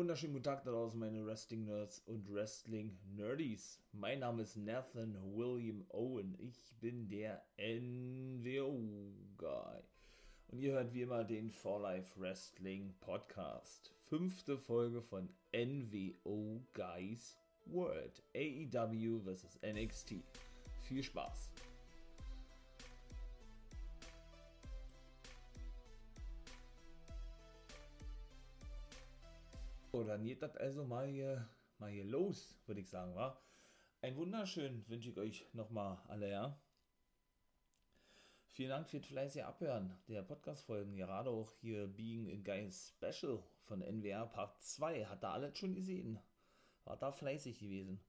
wunderschönen guten Tag da draußen, meine Wrestling-Nerds und Wrestling-Nerdies. Mein Name ist Nathan William Owen. Ich bin der NWO-Guy. Und ihr hört wie immer den For Life Wrestling Podcast. Fünfte Folge von NWO Guys World. AEW vs. NXT. Viel Spaß. Dann geht das also mal hier, mal hier los, würde ich sagen, wa? Ein wunderschön wünsche ich euch nochmal alle, ja. Vielen Dank für das fleißige Abhören der Podcast-Folgen, gerade auch hier Being a Guy Special von NWR Part 2. Hat da alles schon gesehen. War da fleißig gewesen.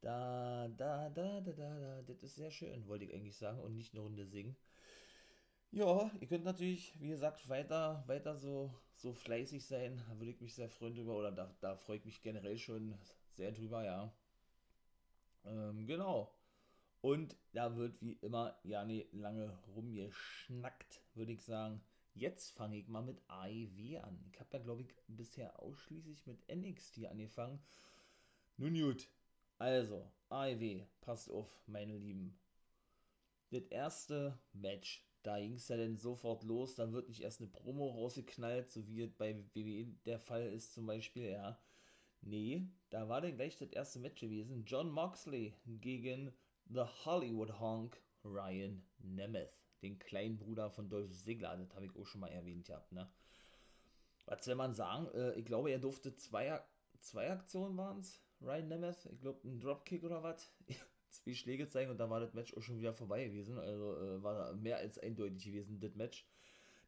Da, da, da, da, da, da, das ist sehr schön, wollte ich eigentlich sagen und nicht eine Runde singen. Ja, ihr könnt natürlich, wie gesagt, weiter, weiter so, so fleißig sein. Da würde ich mich sehr freuen drüber. Oder da, da freue ich mich generell schon sehr drüber, ja. Ähm, genau. Und da wird wie immer ja nicht lange rumgeschnackt, würde ich sagen. Jetzt fange ich mal mit AEW an. Ich habe ja, glaube ich, bisher ausschließlich mit NXT angefangen. Nun gut. Also, AEW, passt auf, meine Lieben. Das erste Match da ging es ja dann sofort los, dann wird nicht erst eine Promo rausgeknallt, so wie bei WWE der Fall ist zum Beispiel, ja. Nee, da war dann gleich das erste Match gewesen. John Moxley gegen The Hollywood Honk Ryan Nemeth, den kleinen Bruder von Dolph Ziggler, das habe ich auch schon mal erwähnt gehabt, ne. Was will man sagen? Äh, ich glaube, er durfte zwei, zwei Aktionen waren es, Ryan Nemeth. Ich glaube, ein Dropkick oder was. zwei Schläge zeigen und da war das Match auch schon wieder vorbei gewesen. Also äh, war mehr als eindeutig gewesen, das Match.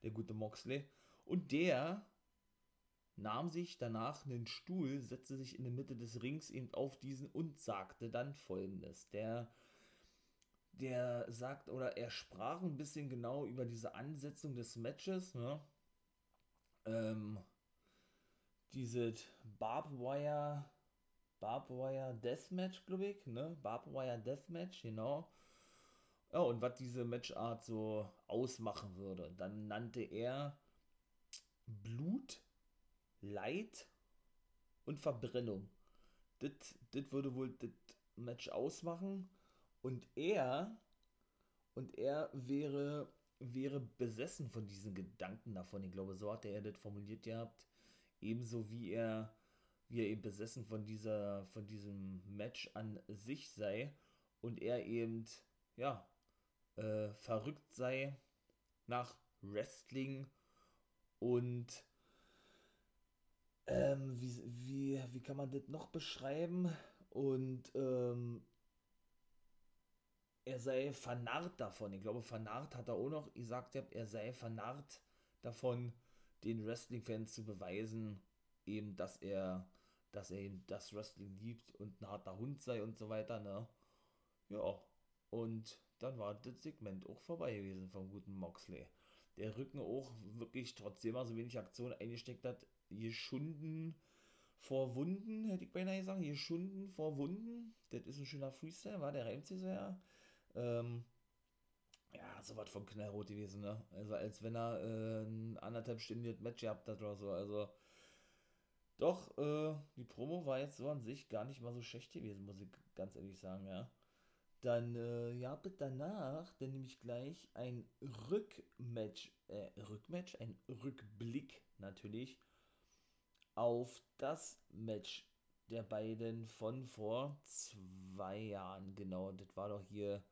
Der gute Moxley. Und der nahm sich danach einen Stuhl, setzte sich in der Mitte des Rings eben auf diesen und sagte dann folgendes. Der, der sagt, oder er sprach ein bisschen genau über diese Ansetzung des Matches, ne? Ähm, dieses Barbwire Barbwire Deathmatch, glaube ich, ne? Barbwire Deathmatch, genau. Ja, und was diese Matchart so ausmachen würde. Dann nannte er Blut, Leid und Verbrennung. Das würde wohl das Match ausmachen. Und er, und er wäre, wäre besessen von diesen Gedanken davon. Ich glaube, so hat er das formuliert gehabt. Ebenso wie er wie eben besessen von dieser, von diesem Match an sich sei und er eben, ja, äh, verrückt sei nach Wrestling und ähm, wie, wie, wie kann man das noch beschreiben? Und ähm, er sei vernarrt davon. Ich glaube, vernarrt hat er auch noch gesagt, er sei vernarrt davon, den Wrestling-Fans zu beweisen, eben, dass er dass er eben das Wrestling liebt und ein harter Hund sei und so weiter, ne? Ja, und dann war das Segment auch vorbei gewesen vom guten Moxley. Der Rücken auch wirklich, trotzdem er so wenig Aktion eingesteckt hat, geschunden vor Wunden, hätte ich beinahe gesagt, geschunden vor Wunden. Das ist ein schöner Freestyle, war der reimt sich so ja. Ähm, ja, so was von Knallrot gewesen, ne? Also als wenn er äh, ein anderthalb Stunden Match gehabt hat oder so. Also doch, äh, die Promo war jetzt so an sich gar nicht mal so schlecht gewesen, muss ich ganz ehrlich sagen, ja. Dann, äh, ja, bitte danach, dann nehme ich gleich ein Rückmatch, äh, Rückmatch, ein Rückblick natürlich auf das Match der beiden von vor zwei Jahren. Genau, das war doch hier,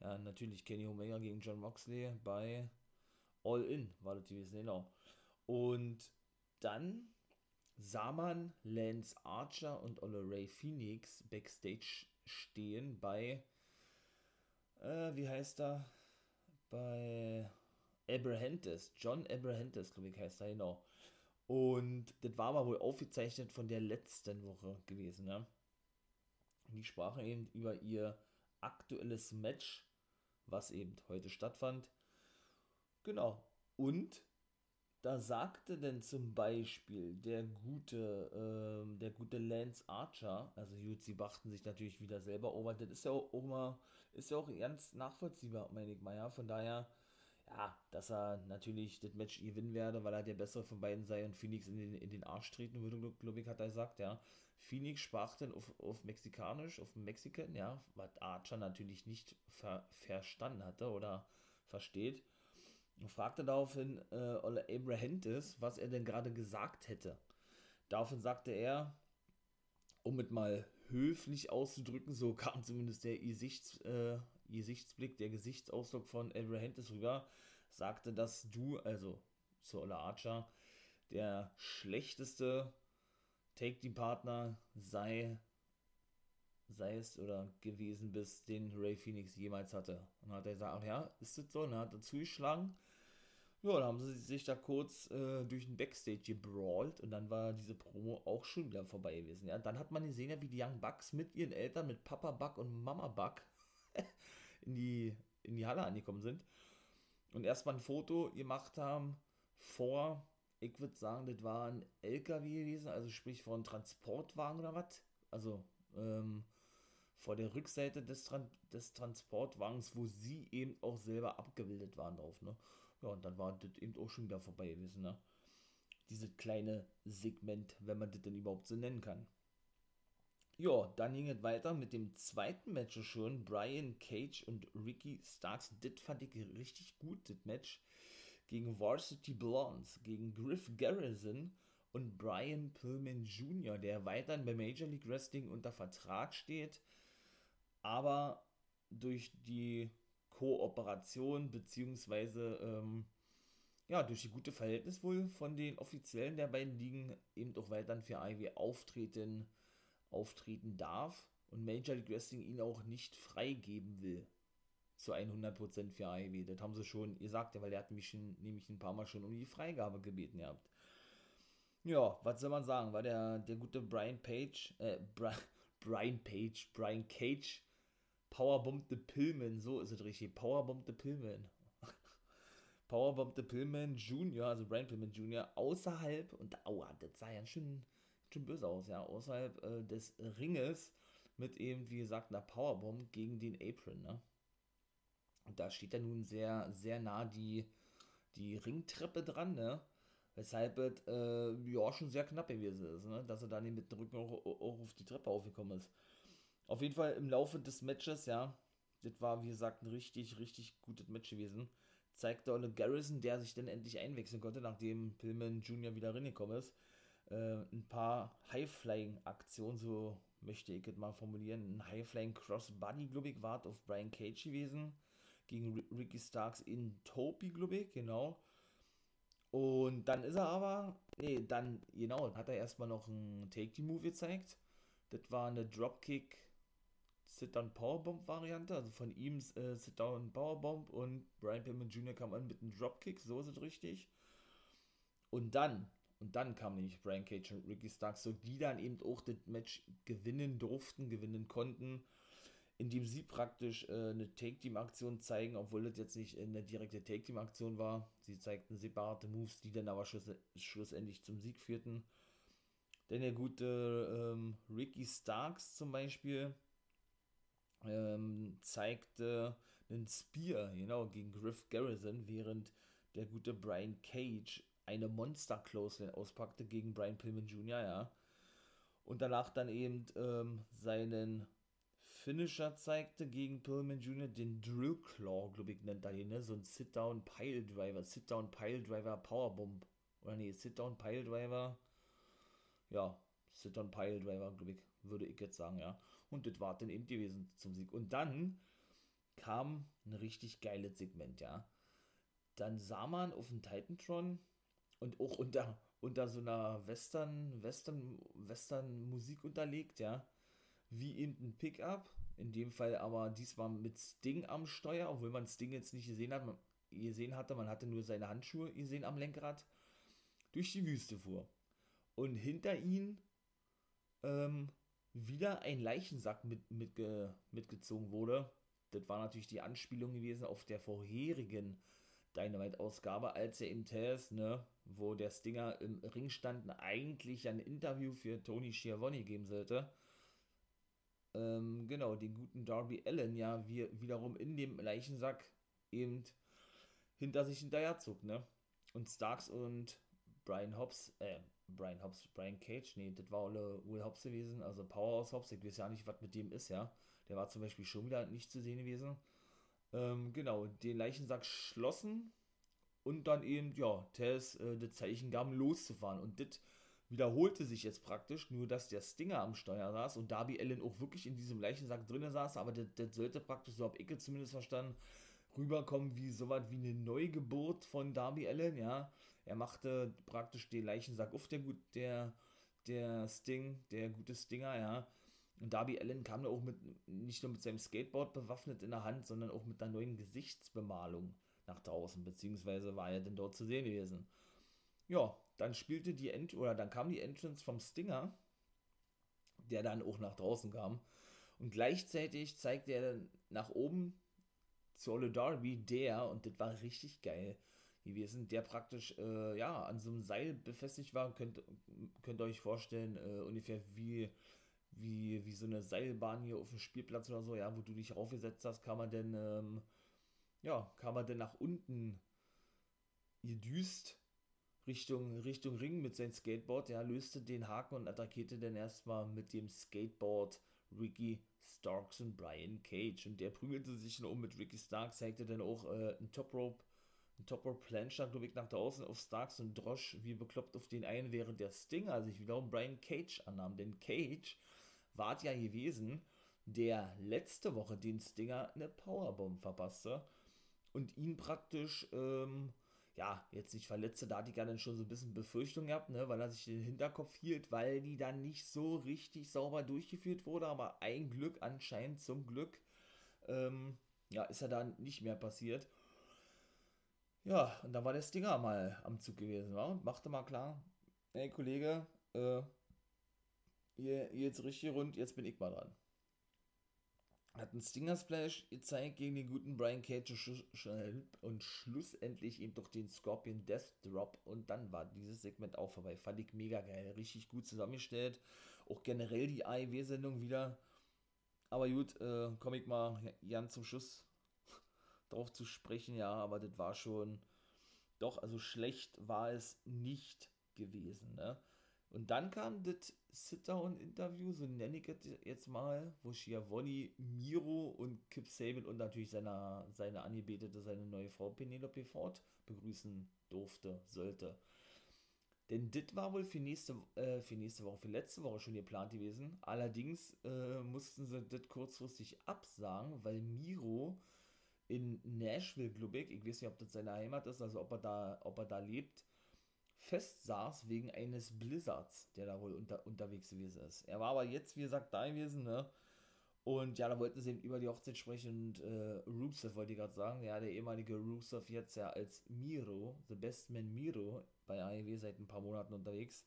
ja, natürlich Kenny Omega gegen John Moxley bei All In, war das gewesen, genau. Und dann sah man Lance Archer und Ray Phoenix backstage stehen bei, äh, wie heißt er? Bei Abrahantes, John Abrahantes, glaube ich, heißt er, genau. Und das war aber wohl aufgezeichnet von der letzten Woche gewesen, ne? Die sprachen eben über ihr aktuelles Match, was eben heute stattfand. Genau. Und da sagte denn zum Beispiel der gute, ähm, der gute Lance Archer, also gut, sie bachten sich natürlich wieder selber over, das ist ja auch immer, ist ja auch ganz nachvollziehbar, meine ich mal, ja, von daher, ja, dass er natürlich das Match gewinnen werde, weil er der bessere von beiden sei und Phoenix in den, in den Arsch treten würde, glaube ich, hat er gesagt, ja. Phoenix sprach dann auf, auf Mexikanisch, auf Mexican, ja, was Archer natürlich nicht ver verstanden hatte oder versteht. Und fragte daraufhin äh, Abrahantis, was er denn gerade gesagt hätte. Daraufhin sagte er, um es mal höflich auszudrücken, so kam zumindest der Gesichts, äh, Gesichtsblick, der Gesichtsausdruck von Abrahantis rüber, sagte, dass du, also zu Ola Archer, der schlechteste Take-Team-Partner sei, sei es oder gewesen bist, den Ray Phoenix jemals hatte. Und dann hat er gesagt, ach ja, ist das so? Und dann hat er zugeschlagen. Ja, dann haben sie sich da kurz äh, durch den Backstage gebrawlt und dann war diese Promo auch schon wieder vorbei gewesen. Ja, dann hat man gesehen, ja, wie die Young Bucks mit ihren Eltern, mit Papa Buck und Mama Buck in die, in die Halle angekommen sind und erstmal ein Foto gemacht haben vor ich würde sagen, das war ein LKW gewesen, also sprich einem Transportwagen oder was. Also ähm, vor der Rückseite des, Tran des Transportwagens, wo sie eben auch selber abgebildet waren drauf. Ne? Ja, und dann war das eben auch schon wieder vorbei gewesen. Ne? Dieses kleine Segment, wenn man das denn überhaupt so nennen kann. Ja, dann ging es weiter mit dem zweiten Match schon. Brian Cage und Ricky Starks. Das fand ich richtig gut, das Match gegen Varsity Blondes, gegen Griff Garrison und Brian Pillman Jr., der weiterhin bei Major League Wrestling unter Vertrag steht, aber durch die Kooperation beziehungsweise ähm, ja, durch die gute Verhältnis wohl von den Offiziellen der beiden Ligen eben auch weiterhin für IW auftreten, auftreten darf und Major League Wrestling ihn auch nicht freigeben will zu 100% für AEW. Das haben sie schon gesagt, weil er hat mich schon, nämlich ein paar Mal schon um die Freigabe gebeten gehabt. Ja, was soll man sagen? War der, der gute Brian Page, äh, Bra Brian Page, Brian Cage, Powerbomb the Pillman, so ist es richtig, Powerbomb the Pillman. Powerbomb the Pillman Jr., also Brian Pillman Jr., außerhalb, und aua, das sah ja schon, schon böse aus, ja, außerhalb äh, des Ringes mit eben, wie gesagt, einer Powerbomb gegen den Apron, ne? Und da steht dann nun sehr, sehr nah die, die Ringtreppe dran, ne? Weshalb es äh, ja schon sehr knapp gewesen ist, ne? Dass er dann mit dem Rücken auch, auch auf die Treppe aufgekommen ist. Auf jeden Fall im Laufe des Matches, ja, das war wie gesagt ein richtig, richtig gutes Match gewesen. Zeigte Ole Garrison, der sich dann endlich einwechseln konnte, nachdem Pillman Jr. wieder reingekommen ist, äh, ein paar High-Flying-Aktionen, so möchte ich es mal formulieren. Ein High-Flying Crossbody, glaube ich, war auf Brian Cage gewesen gegen Ricky Starks in Topi, glaube ich, genau. Und dann ist er aber, nee, dann, genau, hat er erstmal noch einen Take-the-Move gezeigt. Das war eine Dropkick Sit-Down Powerbomb Variante, also von ihm äh, Sit-Down Powerbomb und Brian Pillman Jr. kam an mit einem Dropkick, so ist es richtig. Und dann, und dann kam nämlich Brian Cage und Ricky Starks, so die dann eben auch das Match gewinnen durften, gewinnen konnten indem sie praktisch äh, eine Take-Team-Aktion zeigen, obwohl das jetzt nicht eine direkte Take-Team-Aktion war. Sie zeigten separate Moves, die dann aber schluss schlussendlich zum Sieg führten. Denn der gute ähm, Ricky Starks zum Beispiel ähm, zeigte einen Spear, genau, gegen Griff Garrison, während der gute Brian Cage eine Monster Close auspackte gegen Brian Pillman Jr., ja. Und danach dann eben ähm, seinen Finisher zeigte gegen Pillman Jr. den Drill Claw, glaube ich, nennt er ihn, ne? So ein Sit-Down Pile Driver, Sit-Down Pile Driver Powerbomb. Oder nee, Sit-Down Pile Driver. Ja, Sit-Down Pile Driver, glaube ich, würde ich jetzt sagen, ja. Und das war dann eben gewesen zum Sieg. Und dann kam ein richtig geiles Segment, ja. Dann sah man auf dem Titantron und auch unter, unter so einer Western, Western, Western Musik unterlegt, ja wie eben ein Pickup. In dem Fall aber diesmal mit Sting am Steuer, obwohl man Sting jetzt nicht gesehen hat. Gesehen hatte, man hatte nur seine Handschuhe gesehen am Lenkrad. Durch die Wüste fuhr. Und hinter ihm ähm, wieder ein Leichensack mit, mitge, mitgezogen wurde. Das war natürlich die Anspielung gewesen auf der vorherigen Dynamite-Ausgabe, als er im Test, ne, wo der Stinger im Ring stand, eigentlich ein Interview für Tony Schiavone geben sollte ähm, genau, den guten Darby Allen ja wir wiederum in dem Leichensack eben hinter sich hinterherzog, ne? Und Starks und Brian Hobbs, äh, Brian Hobbs, Brian Cage, nee, das war Will Hobbs gewesen, also Powerhouse Hobbs, ich weiß ja nicht, was mit dem ist, ja. Der war zum Beispiel schon wieder nicht zu sehen gewesen. Ähm, genau, den Leichensack schlossen und dann eben, ja, Tess äh, das Zeichen gaben, loszufahren. Und das wiederholte sich jetzt praktisch, nur dass der Stinger am Steuer saß und Darby Allen auch wirklich in diesem Leichensack drinnen saß, aber das, sollte praktisch, so habe ich zumindest verstanden, rüberkommen wie so was wie eine Neugeburt von Darby Allen, ja. Er machte praktisch den Leichensack auf, der, der, der Sting, der gute Stinger, ja. Und Darby Allen kam da auch mit, nicht nur mit seinem Skateboard bewaffnet in der Hand, sondern auch mit einer neuen Gesichtsbemalung nach draußen, beziehungsweise war er denn dort zu sehen gewesen. Ja, dann spielte die Ent oder dann kam die Entrance vom Stinger, der dann auch nach draußen kam. Und gleichzeitig zeigte er dann nach oben zu Ole Darby, der, und das war richtig geil gewesen, der praktisch äh, ja an so einem Seil befestigt war. Könnt, könnt ihr euch vorstellen, äh, ungefähr wie, wie, wie so eine Seilbahn hier auf dem Spielplatz oder so, ja, wo du dich raufgesetzt hast, kann man denn, ähm, ja, kann man denn nach unten gedüst Richtung, Richtung Ring mit seinem Skateboard. Ja, löste den Haken und attackierte dann erstmal mit dem Skateboard Ricky Starks und Brian Cage. Und der prügelte sich dann um mit Ricky Starks, zeigte dann auch äh, einen Top Rope, einen Top Rope glaube ich, nach draußen auf Starks und Drosch wie bekloppt auf den einen, während der Stinger sich wiederum Brian Cage annahm. Denn Cage war ja gewesen, der letzte Woche den Stinger eine Powerbomb verpasste und ihn praktisch, ähm, ja, jetzt nicht verletzte, da ich ja dann schon so ein bisschen Befürchtung gehabt, ne, weil er sich den Hinterkopf hielt, weil die dann nicht so richtig sauber durchgeführt wurde, aber ein Glück anscheinend, zum Glück, ähm, ja, ist er dann nicht mehr passiert. Ja, und da war der Stinger mal am Zug gewesen, wa? und machte mal klar, ey Kollege, äh, ihr, ihr jetzt richtig rund, jetzt bin ich mal dran hat einen Stinger Splash gezeigt gegen den guten Brian Cage und schlussendlich eben doch den Scorpion Death Drop und dann war dieses Segment auch vorbei. Fand ich mega geil, richtig gut zusammengestellt. Auch generell die AEW-Sendung wieder. Aber gut, äh, komme ich mal Jan zum Schluss drauf zu sprechen, ja, aber das war schon doch, also schlecht war es nicht gewesen, ne? Und dann kam das Sit-Down-Interview, so nenne ich es jetzt mal, wo Schiavone, Miro und Kip Sable und natürlich seine, seine Angebetete, seine neue Frau Penelope Ford begrüßen durfte, sollte. Denn das war wohl für nächste, äh, für nächste Woche, für letzte Woche schon geplant gewesen. Allerdings äh, mussten sie das kurzfristig absagen, weil Miro in Nashville, glaube ich, ich weiß nicht, ob das seine Heimat ist, also ob er da, ob er da lebt, festsaß wegen eines Blizzards, der da wohl unter, unterwegs gewesen ist. Er war aber jetzt, wie gesagt, da gewesen, ne? Und ja, da wollten sie eben über die Hochzeit sprechen und äh, Rusev wollte ich gerade sagen, ja, der ehemalige Rusev jetzt ja als Miro, The Best Man Miro, bei AEW seit ein paar Monaten unterwegs,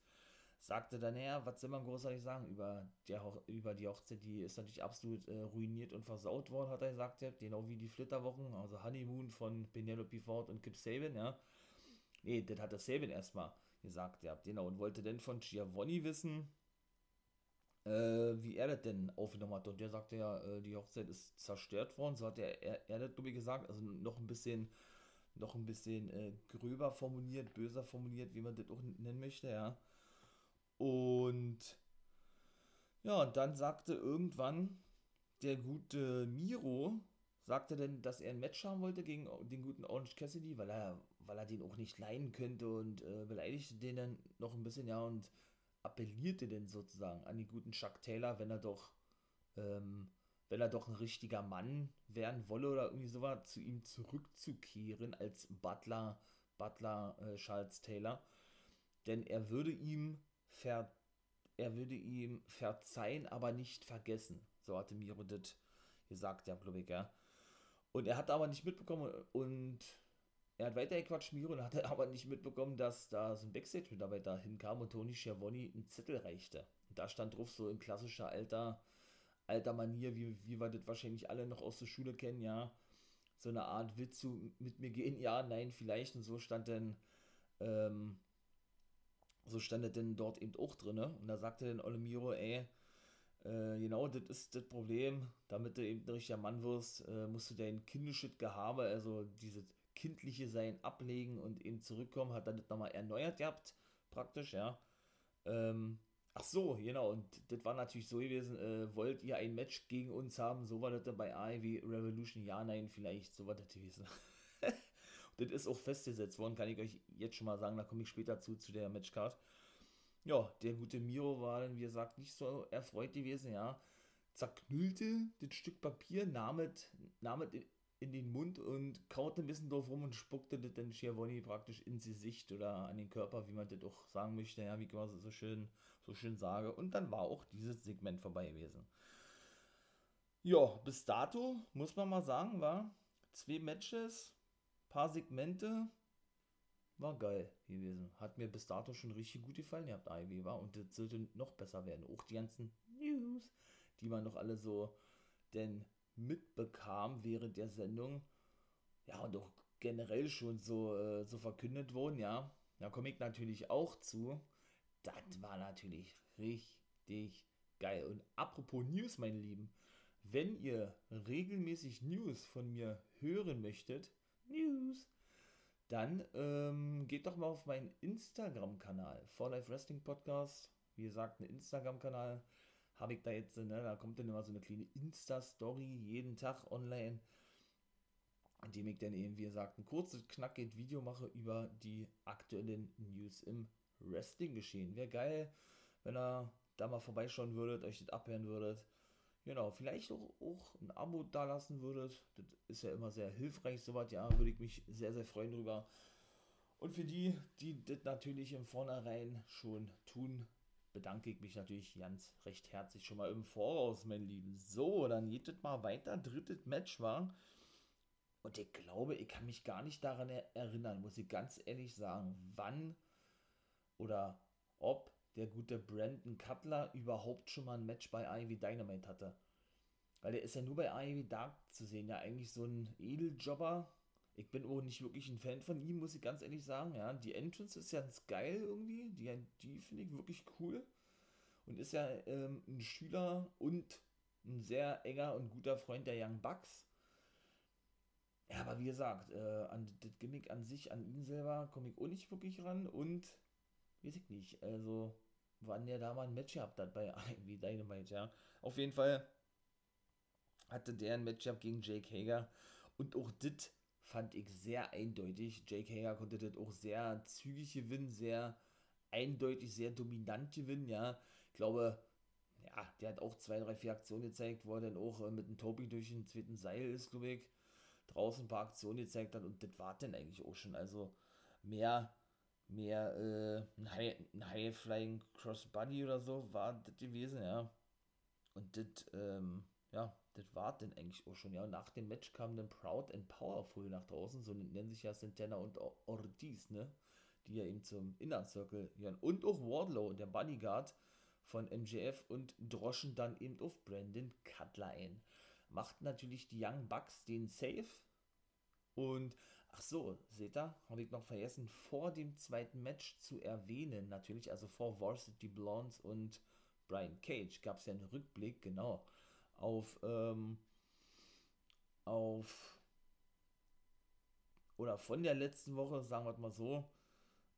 sagte dann, ja, was soll man großartig sagen über, der über die Hochzeit, die ist natürlich absolut äh, ruiniert und versaut worden, hat er gesagt, ja, genau wie die Flitterwochen, also Honeymoon von Penelope Ford und Kip Saban, ja, Nee, das hat der Sabin erstmal gesagt, ja, genau, und wollte dann von Giovanni wissen, äh, wie er das denn aufgenommen hat. Und der sagte ja, äh, die Hochzeit ist zerstört worden, so hat er, er, er das, glaube ich, gesagt, also noch ein bisschen, noch ein bisschen äh, gröber formuliert, böser formuliert, wie man das auch nennen möchte, ja. Und ja, und dann sagte irgendwann der gute Miro, sagte denn, dass er ein Match haben wollte gegen den guten Orange Cassidy, weil er weil er den auch nicht leiden könnte und äh, beleidigte den dann noch ein bisschen, ja, und appellierte denn sozusagen an den guten Chuck Taylor, wenn er doch, ähm, wenn er doch ein richtiger Mann werden wolle oder irgendwie sowas, zu ihm zurückzukehren als Butler, Butler äh, Charles Taylor. Denn er würde ihm ver er würde ihm verzeihen, aber nicht vergessen. So hatte Miro das gesagt, ja, glaube ich, ja. Und er hat aber nicht mitbekommen und er hat weitergequatscht, Miro, und hat aber nicht mitbekommen, dass da so ein Backstage-Mitarbeiter hinkam und Tony Schiavoni einen Zettel reichte. Und da stand drauf, so in klassischer alter, alter Manier, wie, wie wir das wahrscheinlich alle noch aus der Schule kennen, ja. So eine Art, willst du mit mir gehen? Ja, nein, vielleicht. Und so stand dann, ähm, so stand er denn dort eben auch drin. Und da sagte dann Ole Miro, ey, äh, genau, das ist das Problem. Damit du eben ein richtiger Mann wirst, äh, musst du dein kindisches Gehabe, also diese kindliche Sein ablegen und eben zurückkommen, hat dann das nochmal erneuert gehabt, praktisch, ja. Ähm, ach so, genau, und das war natürlich so gewesen, äh, wollt ihr ein Match gegen uns haben, so war das dann bei AEW Revolution, ja, nein, vielleicht, so war das gewesen. das ist auch festgesetzt worden, kann ich euch jetzt schon mal sagen, da komme ich später zu, zu der Matchcard. Ja, der gute Miro war dann, wie gesagt, nicht so erfreut gewesen, ja. Zerknüllte das Stück Papier, nahm es, nahm es in den Mund und kaute ein bisschen drauf rum und spuckte das dann Schiavoni praktisch ins Gesicht oder an den Körper, wie man das auch sagen möchte, ja, wie ich quasi so schön, so schön sage. Und dann war auch dieses Segment vorbei gewesen. Ja, bis dato muss man mal sagen, war zwei Matches, paar Segmente, war geil gewesen. Hat mir bis dato schon richtig gut gefallen, ihr habt AEW war und das sollte noch besser werden. Auch die ganzen News, die man noch alle so denn mitbekam während der Sendung. Ja, und auch generell schon so, äh, so verkündet wurden, ja. Da komme ich natürlich auch zu. Das war natürlich richtig geil. Und apropos News, meine Lieben, wenn ihr regelmäßig News von mir hören möchtet, News, dann ähm, geht doch mal auf meinen Instagram-Kanal, For Life Wrestling Podcast. Wie gesagt, ein Instagram-Kanal habe ich da jetzt, ne, da kommt dann immer so eine kleine Insta-Story jeden Tag online, in dem ich dann eben, wie gesagt, ein kurzes, knackiges Video mache über die aktuellen News im Wrestling-Geschehen. Wäre geil, wenn ihr da mal vorbeischauen würdet, euch das abhören würdet. Genau, vielleicht auch, auch ein Abo da lassen würdet. Das ist ja immer sehr hilfreich, soweit. Ja, würde ich mich sehr, sehr freuen drüber. Und für die, die das natürlich im Vornherein schon tun, bedanke ich mich natürlich ganz recht herzlich schon mal im Voraus, mein Lieben. So, dann geht es mal weiter. Drittes Match war. Und ich glaube, ich kann mich gar nicht daran erinnern, muss ich ganz ehrlich sagen, wann oder ob der gute Brandon Cutler überhaupt schon mal ein Match bei Ivy Dynamite hatte. Weil der ist ja nur bei Ivy Dark zu sehen, ja eigentlich so ein Edeljobber. Ich bin auch nicht wirklich ein Fan von ihm, muss ich ganz ehrlich sagen. Ja, die Entrance ist ja ganz geil irgendwie. Die, die finde ich wirklich cool. Und ist ja ähm, ein Schüler und ein sehr enger und guter Freund der Young Bucks. Ja, aber wie gesagt, äh, an das Gimmick an sich, an ihn selber, komme ich auch nicht wirklich ran. Und weiß ich nicht. Also, wann der da mal ein Match gehabt hat bei IW Dynamite, ja. Auf jeden Fall hatte der ein Matchup gegen Jake Hager und auch das fand ich sehr eindeutig. Jake Hager konnte das auch sehr zügig gewinnen, sehr eindeutig, sehr dominant gewinnen, ja. Ich glaube, ja, der hat auch zwei, drei, vier Aktionen gezeigt, wo er dann auch äh, mit dem Topi durch den zweiten Seil ist, glaube ich, draußen ein paar Aktionen gezeigt hat und das war dann eigentlich auch schon. Also mehr mehr äh, ein, High, ein High Flying Crossbody oder so war das gewesen, ja. Und das, ähm, ja, das war dann eigentlich auch schon, ja. Und nach dem Match kam dann Proud and Powerful nach draußen, so nennen sich ja Santana und Ortiz, ne? Die ja eben zum Inner Circle gehören. Und auch Wardlow, der Bodyguard von MJF und droschen dann eben auf Brandon Cutler ein. Macht natürlich die Young Bucks den Safe und Ach so, seht ihr, habe ich noch vergessen, vor dem zweiten Match zu erwähnen, natürlich, also vor Varsity Blondes und Brian Cage gab es ja einen Rückblick, genau, auf, ähm, auf, oder von der letzten Woche, sagen wir mal so,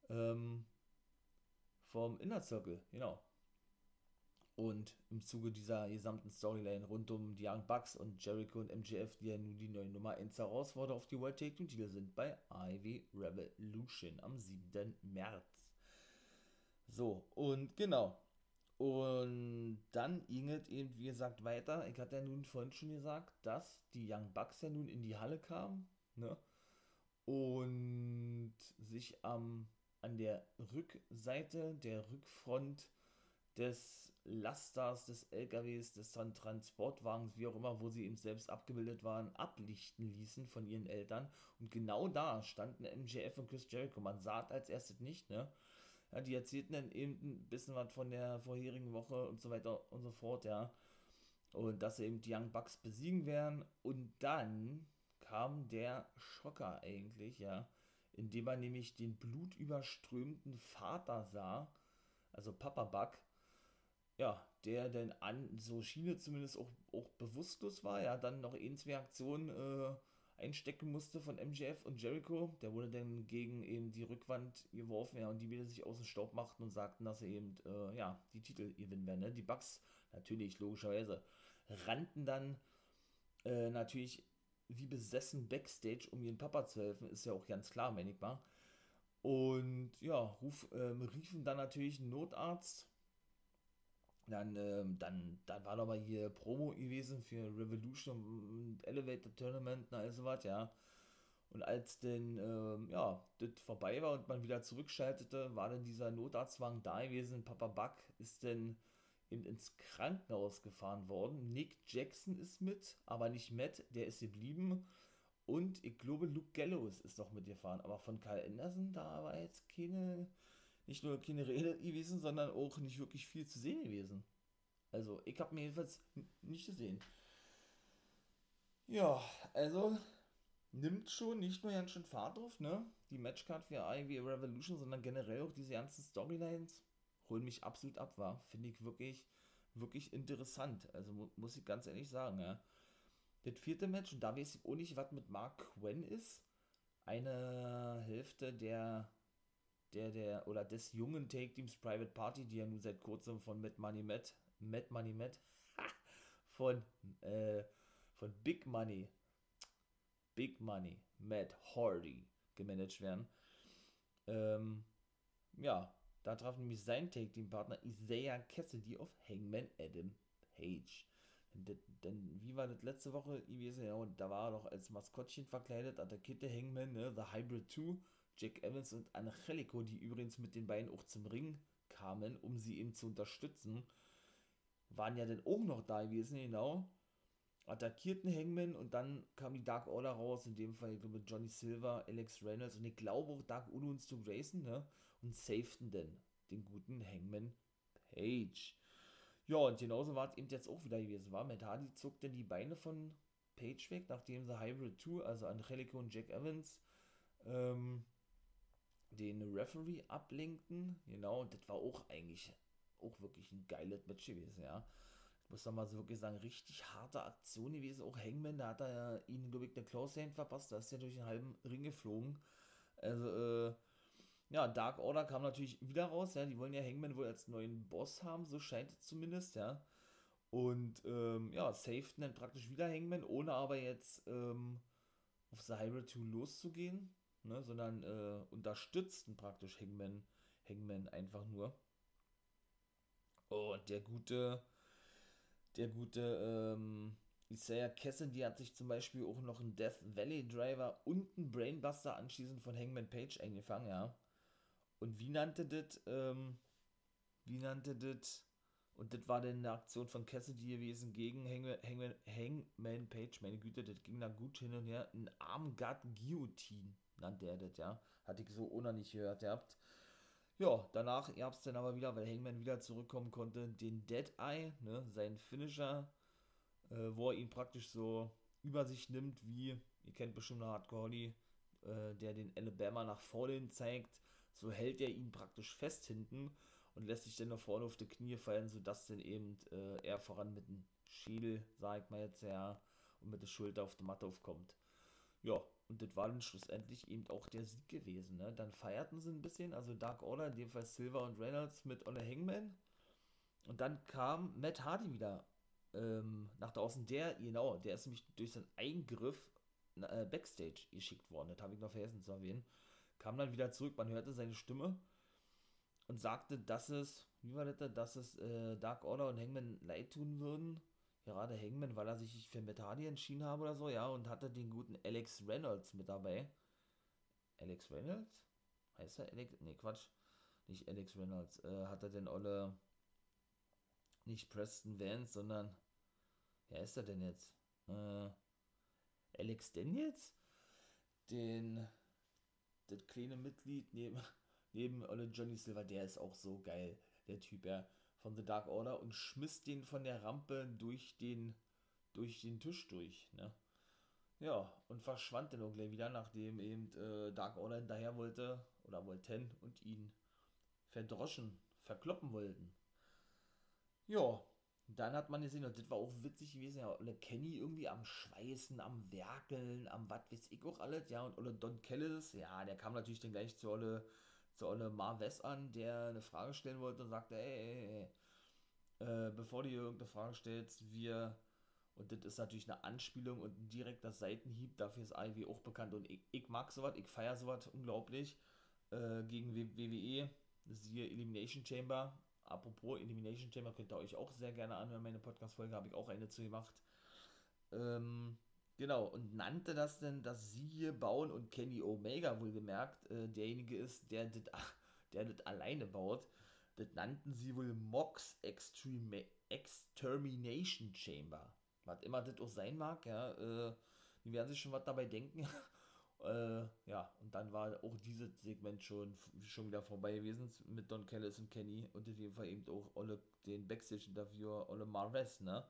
ähm, vom Inner Circle, genau. Und im Zuge dieser gesamten Storyline rund um die Young Bucks und Jericho und MJF, die ja nun die neue Nummer 1 Herausforderer auf die World Take Team Titel sind, bei Ivy Revolution am 7. März. So, und genau. Und dann ging es eben, wie gesagt, weiter. Ich hatte ja nun vorhin schon gesagt, dass die Young Bucks ja nun in die Halle kamen, ne? Und sich am, an der Rückseite der Rückfront des Lasters, des LKWs, des Transportwagens, wie auch immer, wo sie eben selbst abgebildet waren, ablichten ließen von ihren Eltern. Und genau da standen MJF und Chris Jericho. Man sah als erstes nicht, ne? Ja, die erzählten dann eben ein bisschen was von der vorherigen Woche und so weiter und so fort, ja. Und dass sie eben die Young Bucks besiegen werden. Und dann kam der Schocker eigentlich, ja. Indem man nämlich den blutüberströmten Vater sah, also Papa Buck, ja, der denn an, so schien es zumindest auch, auch bewusstlos war, ja, dann noch ein, zwei Aktionen äh, einstecken musste von MJF und Jericho. Der wurde dann gegen eben die Rückwand geworfen, ja, und die wieder sich aus dem Staub machten und sagten, dass sie eben, äh, ja, die Titel gewinnen werden. Ne? Die Bugs, natürlich, logischerweise, rannten dann äh, natürlich wie besessen Backstage, um ihren Papa zu helfen, ist ja auch ganz klar, wenn ich mal. Und ja, ruf, ähm, riefen dann natürlich einen Notarzt. Dann, ähm, dann, dann war mal hier Promo gewesen für Revolution und Elevator Tournament und all sowas, ja. Und als denn, ähm, ja, das vorbei war und man wieder zurückschaltete, war dann dieser Notarztwagen da gewesen. Papa Buck ist dann eben ins Krankenhaus gefahren worden. Nick Jackson ist mit, aber nicht Matt, der ist geblieben. Und ich glaube, Luke Gallows ist noch mitgefahren. Aber von Kyle Anderson, da war jetzt keine, nicht nur keine Rede gewesen, sondern auch nicht wirklich viel zu sehen gewesen. Also, ich habe mir jedenfalls nicht gesehen. Ja, also nimmt schon nicht nur ganz schön Fahrt auf, ne? Die Matchcard für Ivy Revolution, sondern generell auch diese ganzen Storylines holen mich absolut ab, war. Finde ich wirklich, wirklich interessant. Also mu muss ich ganz ehrlich sagen, ja. Das vierte Match, und da weiß ich auch nicht, was mit Mark Quinn ist. Eine Hälfte der, der, der, oder des jungen Take Teams Private Party, die ja nun seit kurzem von Matt Money Matt, Matt Money Matt, von, äh, von Big Money, Big Money, Matt Hardy gemanagt werden. Ähm, ja, da traf nämlich sein Take-Team-Partner Isaiah Cassidy auf Hangman Adam Page. Denn, denn, wie war das letzte Woche gewesen? Ja, und da war er doch als Maskottchen verkleidet, attackierte Hangman, ne, The Hybrid 2, Jack Evans und Angelico, die übrigens mit den beiden auch zum Ring kamen, um sie eben zu unterstützen, waren ja dann auch noch da gewesen, genau. Attackierten Hangman und dann kam die Dark Order raus, in dem Fall, glaube, Johnny Silver, Alex Reynolds und ich glaube auch Dark Uno und Stu Grayson, ne? Und safeten denn den guten Hangman Page. Ja, und genauso war es eben jetzt auch wieder gewesen, war. Matt Hardy zog denn die Beine von Page weg, nachdem sie Hybrid 2, also Angelico und Jack Evans, ähm, den Referee ablenkten. Genau, und das war auch eigentlich auch wirklich ein geiles Match gewesen, ja. Ich muss mal so wirklich sagen, richtig harte Aktion gewesen. Auch Hangman, da hat er ja ihnen, glaube ich, eine Close Hand verpasst, da ist er durch den halben Ring geflogen. Also, äh, ja, Dark Order kam natürlich wieder raus, ja, die wollen ja Hangman wohl als neuen Boss haben, so scheint es zumindest, ja. Und ähm, ja, safeten dann praktisch wieder Hangman, ohne aber jetzt ähm, auf The Hybrid 2 loszugehen, ne, sondern äh, unterstützten praktisch Hangman, Hangman einfach nur. Und der gute, der gute ähm, Isaiah Cassidy hat sich zum Beispiel auch noch einen Death Valley Driver und einen Brainbuster anschließend von Hangman Page eingefangen, ja. Und wie nannte das, ähm, wie nannte das, und das war dann eine Aktion von Cassidy gewesen gegen Hangman, Hangman, Hangman Page, meine Güte, das ging da gut hin und her, ein Armguard Guillotine nannte er das, ja. Hatte ich so ohne nicht gehört gehabt. Ja, danach gab es dann aber wieder, weil Hangman wieder zurückkommen konnte, den Dead Eye, ne, sein Finisher, äh, wo er ihn praktisch so über sich nimmt, wie, ihr kennt bestimmt Hardcore Holly, äh, der den Alabama nach vorne zeigt, so hält er ihn praktisch fest hinten und lässt sich dann nach vorne auf die Knie fallen, sodass dann eben äh, er voran mit dem Schädel, sag ich mal jetzt, ja, und mit der Schulter auf die Matte aufkommt. Ja, und das war dann schlussendlich eben auch der Sieg gewesen. Ne? Dann feierten sie ein bisschen, also Dark Order, in dem Fall Silver und Reynolds mit Ole Hangman. Und dann kam Matt Hardy wieder ähm, nach draußen. Der, genau, der ist nämlich durch seinen Eingriff äh, Backstage geschickt worden. Das habe ich noch vergessen zu erwähnen kam dann wieder zurück, man hörte seine Stimme und sagte, dass es, wie war das, dass es äh, Dark Order und Hangman leid tun würden. Gerade Hangman, weil er sich für Metadi entschieden habe oder so, ja, und hatte den guten Alex Reynolds mit dabei. Alex Reynolds? Heißt er Alex? Nee, Quatsch. Nicht Alex Reynolds. Äh, hat er denn alle nicht Preston Vance, sondern wer ist er denn jetzt? Äh, Alex Daniels? Den das kleine Mitglied neben, neben Olle Johnny Silver, der ist auch so geil, der Typ, ja, von The Dark Order und schmiss den von der Rampe durch den, durch den Tisch durch, ne? Ja, und verschwand dann auch gleich wieder, nachdem eben äh, Dark Order hinterher wollte, oder wollten, und ihn verdroschen, verkloppen wollten. Ja, dann hat man gesehen, und das war auch witzig gewesen, ja, eine Kenny irgendwie am Schweißen, am Werkeln, am was weiß ich auch alles, ja, und oder Don Kellis, ja, der kam natürlich dann gleich zu Olle, zu Olle Marves an, der eine Frage stellen wollte und sagte, ey, ey, ey, äh, bevor du hier irgendeine Frage stellst, wir, und das ist natürlich eine Anspielung und ein direkter Seitenhieb, dafür ist AEW auch bekannt und ich, ich mag sowas, ich feiere sowas unglaublich, äh, gegen WWE, siehe Elimination Chamber, apropos Elimination Chamber, könnt ihr euch auch sehr gerne anhören, meine Podcast-Folge habe ich auch eine zu gemacht, ähm, Genau, und nannte das denn, dass sie hier bauen und Kenny Omega wohlgemerkt äh, derjenige ist, der das der alleine baut. Das nannten sie wohl Mox Extreme Extermination Chamber. Was immer das auch sein mag, ja. Äh, die werden sich schon was dabei denken. äh, ja, und dann war auch dieses Segment schon, schon wieder vorbei gewesen mit Don Kellis und Kenny und in dem Fall eben auch alle den Backstage-Interviewer Olle Marves, ne?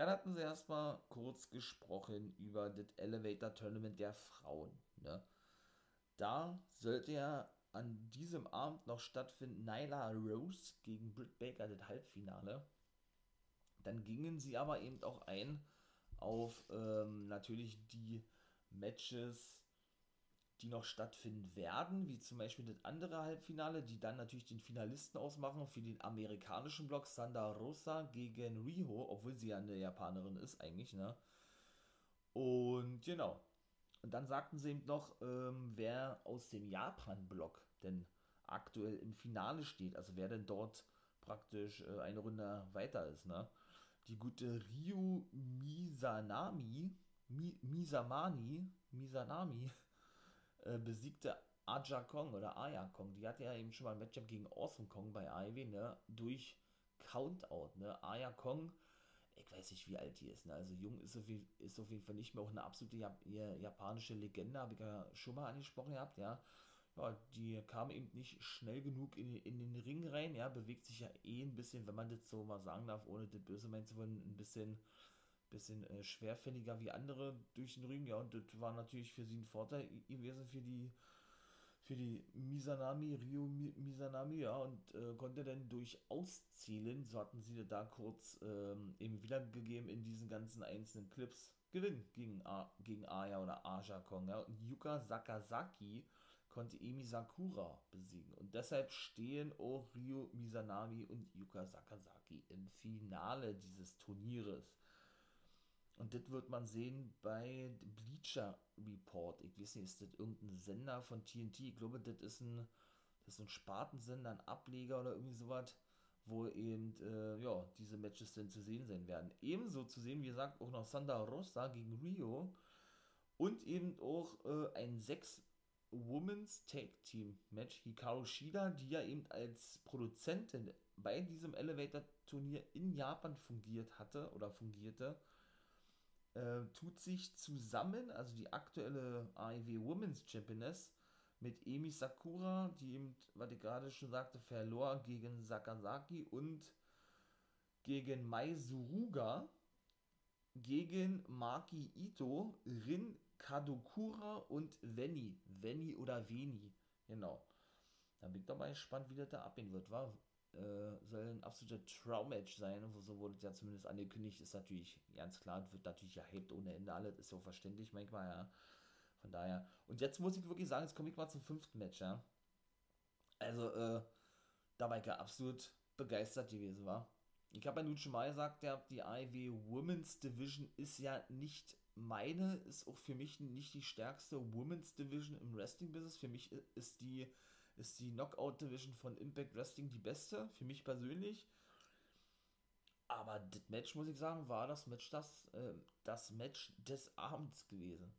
Dann hatten sie erstmal kurz gesprochen über das Elevator Tournament der Frauen. Ne? Da sollte ja an diesem Abend noch stattfinden Nyla Rose gegen Britt Baker, das Halbfinale. Dann gingen sie aber eben auch ein auf ähm, natürlich die Matches die noch stattfinden werden, wie zum Beispiel das andere Halbfinale, die dann natürlich den Finalisten ausmachen für den amerikanischen Block Sanda Rosa gegen Riho, obwohl sie ja eine Japanerin ist eigentlich, ne? Und genau. Und dann sagten sie eben noch, ähm, wer aus dem Japan-Block denn aktuell im Finale steht, also wer denn dort praktisch äh, eine Runde weiter ist, ne? Die gute Ryu Misanami, Mi Misamani, Misanami, äh, besiegte Aja Kong oder Aya Kong. Die hatte ja eben schon mal ein Matchup gegen Awesome Kong bei Ivy, ne? Durch Countout, ne? Aya Kong, ich weiß nicht, wie alt die ist, ne? Also jung ist auf, jeden, ist auf jeden Fall nicht mehr auch eine absolute Jap japanische Legende, habe ich ja schon mal angesprochen gehabt, ja. Ja, die kam eben nicht schnell genug in, in den Ring rein, ja, bewegt sich ja eh ein bisschen, wenn man das so mal sagen darf, ohne das böse meinen zu wollen, ein bisschen bisschen äh, schwerfälliger wie andere durch den Ring. Ja, und das war natürlich für sie ein Vorteil gewesen für die für die Misanami, Rio Misanami, ja, und äh, konnte dann durchaus zählen, so hatten sie da kurz ähm, eben wiedergegeben in diesen ganzen einzelnen Clips, gewinnen gegen, gegen Aya oder Aja Kong, ja, und Yuka Sakazaki konnte Emi Sakura besiegen. Und deshalb stehen auch Rio Misanami und Yuka Sakazaki im Finale dieses Turnieres. Und das wird man sehen bei Bleacher Report. Ich weiß nicht, ist das irgendein Sender von TNT? Ich glaube, das ist ein, das ist ein Spartensender, ein Ableger oder irgendwie sowas, wo eben, äh, ja, diese Matches dann zu sehen sein werden. Ebenso zu sehen, wie gesagt, auch noch Sandra Rosa gegen Rio und eben auch äh, ein 6 Women's Tag Team Match. Hikaru Shida, die ja eben als Produzentin bei diesem Elevator Turnier in Japan fungiert hatte oder fungierte äh, tut sich zusammen, also die aktuelle AEW Women's Championess, mit Emi Sakura, die eben, was ich gerade schon sagte, verlor gegen Sakazaki und gegen Mai Suruga, gegen Maki Ito, Rin Kadokura und Veni. Veni oder Veni, genau. Da bin ich mal gespannt, wie das da abgehen wird, war äh, soll ein absoluter Traum-Match sein, so wurde es ja zumindest angekündigt, ist natürlich ganz klar, wird natürlich hyped ohne Ende, alles ist so verständlich manchmal, ja. Von daher. Und jetzt muss ich wirklich sagen, jetzt komme ich mal zum fünften Match, ja. Also, äh, da war ich ja absolut begeistert gewesen, war. Ich habe ja nun schon mal gesagt, ja, die IW Women's Division ist ja nicht meine, ist auch für mich nicht die stärkste Women's Division im Wrestling-Business. Für mich ist die ist die Knockout Division von Impact Wrestling die beste, für mich persönlich. Aber das Match, muss ich sagen, war das Match, das, äh, das Match des Abends gewesen.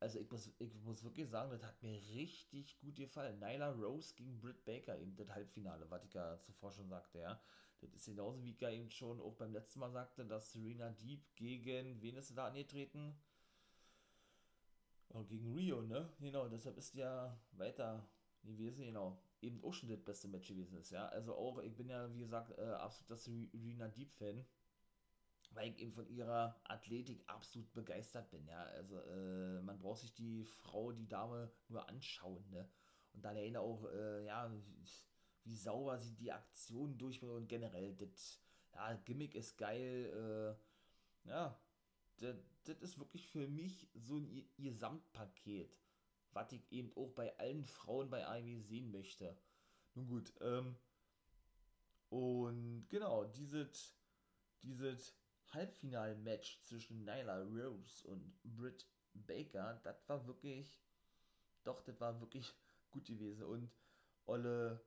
Also ich muss, ich muss wirklich sagen, das hat mir richtig gut gefallen. Nyla Rose gegen Britt Baker, eben das Halbfinale, was ich ja zuvor schon sagte, ja. Das ist genauso wie ich ja eben schon auch beim letzten Mal sagte, dass Serena Deep gegen, wen ist da angetreten? Oh, gegen Rio, ne? Genau, deshalb ist ja weiter gewesen, genau, eben auch schon das beste Match gewesen ist, ja. Also auch, ich bin ja, wie gesagt, äh, absolut das Rina Deep-Fan, weil ich eben von ihrer Athletik absolut begeistert bin, ja. Also äh, man braucht sich die Frau, die Dame nur anschauen, ne. Und dann erinnere auch, äh, ja, wie sauber sie die Aktion durchführt und generell, das ja, Gimmick ist geil, äh, ja, das ist wirklich für mich so ein Gesamtpaket, was ich eben auch bei allen Frauen bei AEW sehen möchte. Nun gut, ähm, und genau, dieses, dieses Halbfinal-Match zwischen Nyla Rose und Britt Baker, das war wirklich, doch, das war wirklich gut gewesen. Und Olle,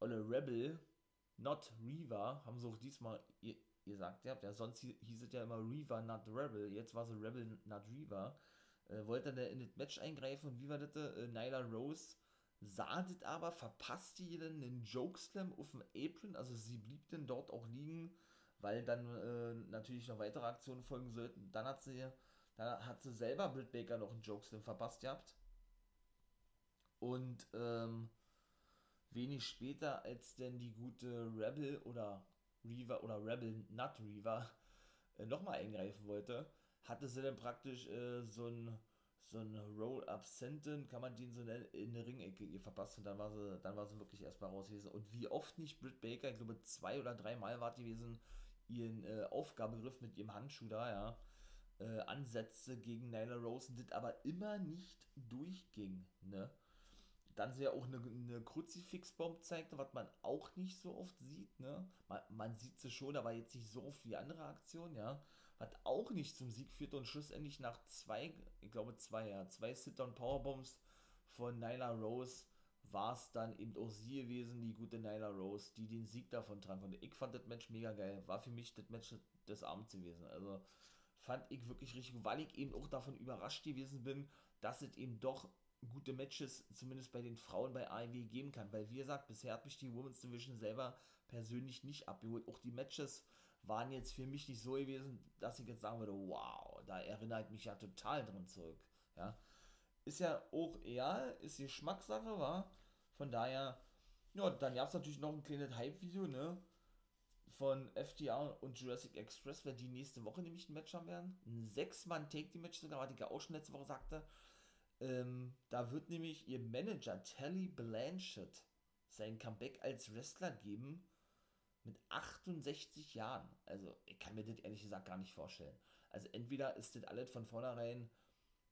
Olle Rebel, not Reaver, haben sie auch diesmal gesagt, ja, ja sonst hieß es ja immer Reaver, not Rebel, jetzt war sie Rebel, not Reaver. Äh, wollte dann in das Match eingreifen und wie war das? Äh, Nyla Rose sah das aber, verpasste ihr dann einen Jokeslam auf dem Apron, also sie blieb dann dort auch liegen, weil dann äh, natürlich noch weitere Aktionen folgen sollten. Dann hat sie, dann hat sie selber Britt Baker noch einen Jokeslam verpasst gehabt. Und ähm, wenig später, als denn die gute Rebel oder Reaver oder Rebel Nut Reaver äh, nochmal eingreifen wollte, hatte sie dann praktisch äh, so ein so ein Roll-Up Senton, kann man den so in der Ringecke ihr verpasst und dann war sie, dann war sie wirklich erstmal raus gewesen. Und wie oft nicht Britt Baker, ich glaube zwei oder dreimal war gewesen, ihren äh, Aufgabegriff mit ihrem Handschuh da, ja, äh, ansetzte gegen Nyla Rose das aber immer nicht durchging, ne? Dann sie ja auch eine, eine Kruzifixbomb zeigte, was man auch nicht so oft sieht, ne? Man, man sieht sie schon, aber jetzt nicht so oft wie andere Aktionen, ja hat auch nicht zum Sieg führte und schlussendlich nach zwei, ich glaube zwei, ja, zwei Sit-Down-Powerbombs von Nyla Rose war es dann eben auch sie gewesen, die gute Nyla Rose, die den Sieg davon trank. Und ich fand das Match mega geil. War für mich das Match des Abends gewesen. Also fand ich wirklich richtig weil ich eben auch davon überrascht gewesen bin, dass es eben doch gute Matches, zumindest bei den Frauen bei AEW geben kann. Weil, wie gesagt, bisher hat mich die Women's Division selber persönlich nicht abgeholt. Auch die Matches waren jetzt für mich nicht so gewesen, dass ich jetzt sagen würde, wow, da erinnert mich ja total drin zurück. Ja. Ist ja auch egal, ist die Geschmackssache, war. Von daher, ja, dann gab es natürlich noch ein kleines Hype-Video, ne? Von FDR und Jurassic Express, weil die nächste Woche nämlich ein Match haben werden. Ein Sechs-Mann-Take-Die-Match sogar, was ich auch schon letzte Woche sagte. Ähm, da wird nämlich ihr Manager Telly Blanchett sein Comeback als Wrestler geben mit 68 Jahren. Also, ich kann mir das ehrlich gesagt gar nicht vorstellen. Also, entweder ist das alles von vornherein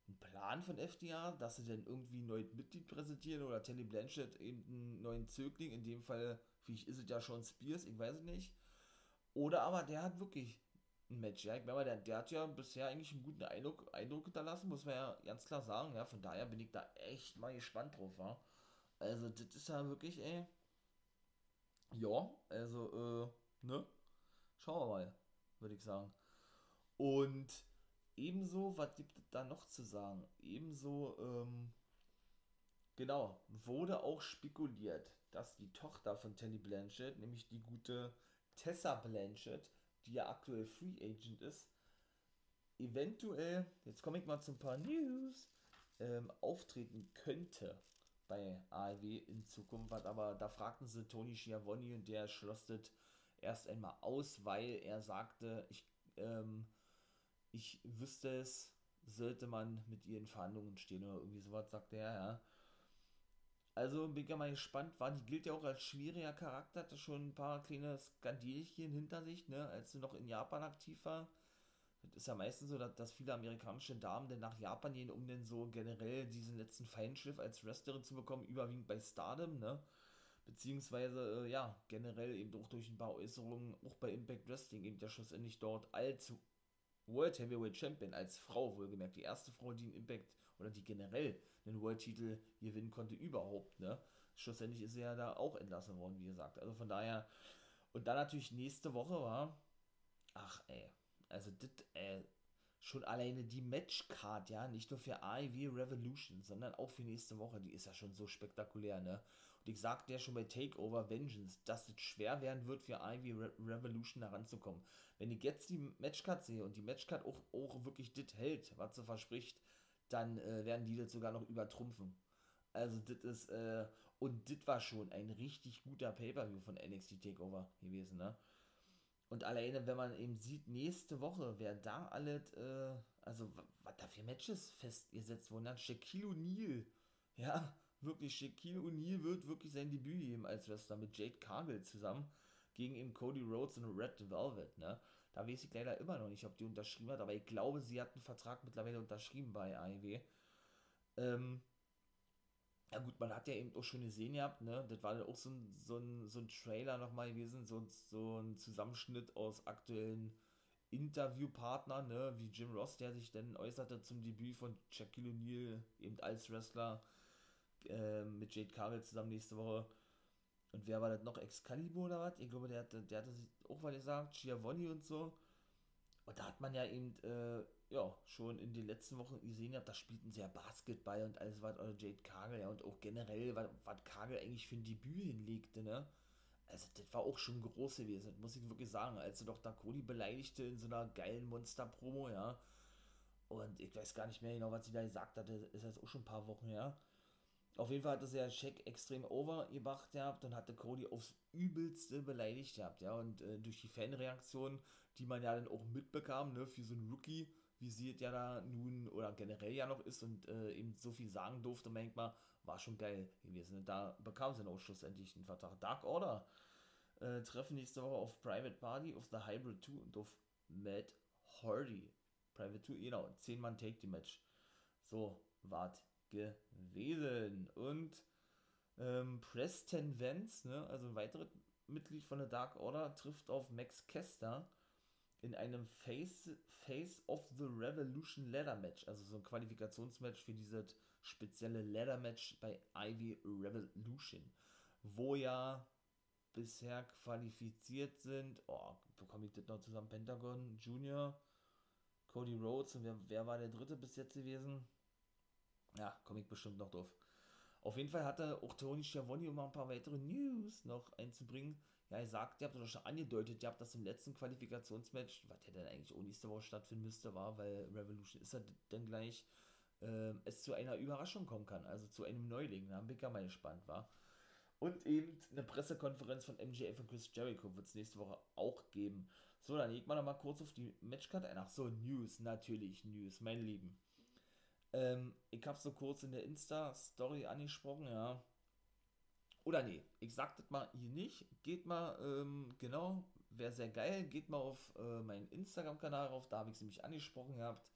ein Plan von FDA, dass sie dann irgendwie ein neues Mitglied präsentieren oder Telly Blanchett eben einen neuen Zögling, in dem Fall, wie ich ist es ja schon Spears, ich weiß es nicht. Oder aber der hat wirklich ein Match, ja. Ich meine, der, der hat ja bisher eigentlich einen guten Eindruck, Eindruck hinterlassen, muss man ja ganz klar sagen, ja. Von daher bin ich da echt mal gespannt drauf, ja. Also, das ist ja wirklich, ey ja, also, äh, ne? Schauen wir mal, würde ich sagen. Und ebenso, was gibt es da noch zu sagen? Ebenso, ähm, genau, wurde auch spekuliert, dass die Tochter von Telly Blanchett, nämlich die gute Tessa Blanchett, die ja aktuell Free Agent ist, eventuell, jetzt komme ich mal zu ein paar News, ähm, auftreten könnte bei AEW in Zukunft hat, aber da fragten sie Tony Schiavoni und der schloss das erst einmal aus, weil er sagte, ich, ähm, ich wüsste es, sollte man mit ihr in Verhandlungen stehen oder irgendwie sowas, sagte er, ja. Also bin ich ja mal gespannt, war die gilt ja auch als schwieriger Charakter, hatte schon ein paar kleine Skandilchen hinter sich, ne, als sie noch in Japan aktiv war das ist ja meistens so, dass, dass viele amerikanische Damen dann nach Japan gehen, um dann so generell diesen letzten Feinschliff als Wrestlerin zu bekommen, überwiegend bei Stardom, ne? Beziehungsweise, äh, ja, generell eben auch durch ein paar Äußerungen, auch bei Impact Wrestling, eben ja schlussendlich dort als World Heavyweight Champion, als Frau wohlgemerkt, die erste Frau, die einen Impact oder die generell einen World-Titel gewinnen konnte überhaupt, ne? Schlussendlich ist sie ja da auch entlassen worden, wie gesagt. Also von daher, und dann natürlich nächste Woche war, ach ey, also das, äh, schon alleine die Matchcard, ja, nicht nur für AEW Revolution, sondern auch für nächste Woche, die ist ja schon so spektakulär, ne? Und ich sagte ja schon bei Takeover Vengeance, dass es schwer werden wird für AEW Re Revolution heranzukommen. Wenn ich jetzt die Matchcard sehe und die Matchcard auch, auch wirklich das hält, was sie verspricht, dann äh, werden die das sogar noch übertrumpfen. Also das ist, äh, und das war schon ein richtig guter Pay-Per-View von NXT Takeover gewesen, ne? Und alleine, wenn man eben sieht, nächste Woche, wer da alles, äh, also was da für Matches festgesetzt wurden, dann Shaquille O'Neal, ja, wirklich, Shaquille O'Neal wird wirklich sein Debüt geben als Wrestler mit Jade Cargill zusammen gegen eben Cody Rhodes und Red Velvet, ne? Da weiß ich leider immer noch nicht, ob die unterschrieben hat, aber ich glaube, sie hat einen Vertrag mittlerweile unterschrieben bei AEW. Ähm, ja gut, man hat ja eben auch schon gesehen gehabt, ne? Das war dann auch so ein, so ein, so ein Trailer nochmal gewesen, so, so ein Zusammenschnitt aus aktuellen Interviewpartnern, ne? Wie Jim Ross, der sich dann äußerte zum Debüt von Shaquille O'Neal, eben als Wrestler äh, mit Jade Cargill zusammen nächste Woche. Und wer war das noch? Excalibur oder was? Ich glaube, der hatte, der hatte sich auch was gesagt, Giovanni und so. Und da hat man ja eben, äh, ja, schon in den letzten Wochen gesehen, da spielten sie ja Basketball und alles, was oder Jade Kagel, ja, und auch generell, was, Kagel eigentlich für ein Debüt hinlegte, ne? Also, das war auch schon groß gewesen, muss ich wirklich sagen, als er doch da Cody beleidigte in so einer geilen Monster-Promo, ja. Und ich weiß gar nicht mehr genau, was sie da gesagt hatte, ist jetzt auch schon ein paar Wochen her. Auf jeden Fall hat das ja Shaq extrem overgebracht gehabt und hatte Cody aufs Übelste beleidigt ja. Und äh, durch die Fanreaktion, die man ja dann auch mitbekam, ne, für so einen Rookie, wie sie es ja da nun oder generell ja noch ist und äh, eben so viel sagen durfte, manchmal, war schon geil gewesen. Da bekam sie auch schlussendlich einen Vertrag. Dark Order äh, treffen nächste Woche auf Private Party, auf The Hybrid 2 und auf Matt Hardy. Private 2, genau, 10 Mann Take the Match. So, wart gewesen. Und ähm, Preston Vance, ne, also ein weiteres Mitglied von der Dark Order, trifft auf Max Kester in einem Face, Face of the Revolution Ladder Match, also so ein Qualifikationsmatch für dieses spezielle Ladder Match bei Ivy Revolution, wo ja bisher qualifiziert sind, oh, bekomme ich das noch zusammen, Pentagon Junior, Cody Rhodes und wer, wer war der dritte bis jetzt gewesen? Ja, komme ich bestimmt noch drauf. Auf jeden Fall hatte auch Tony Schiavone, um ein paar weitere News noch einzubringen, ja, ihr sagt, ihr habt doch schon angedeutet, ihr habt das im letzten Qualifikationsmatch, was ja dann eigentlich auch nächste Woche stattfinden müsste, war, weil Revolution ist ja dann gleich, äh, es zu einer Überraschung kommen kann, also zu einem Neuling. Da bin ich ja mal gespannt, war. Und eben eine Pressekonferenz von MJF und Chris Jericho wird es nächste Woche auch geben. So, dann legt man noch mal kurz auf die Matchcard ein. Ach so, News, natürlich News, mein Lieben. Ähm, ich habe so kurz in der Insta-Story angesprochen, ja. Oder nee, ich sag das mal hier nicht. Geht mal, ähm, genau, wäre sehr geil. Geht mal auf äh, meinen Instagram-Kanal rauf, da habe ich sie mich angesprochen gehabt.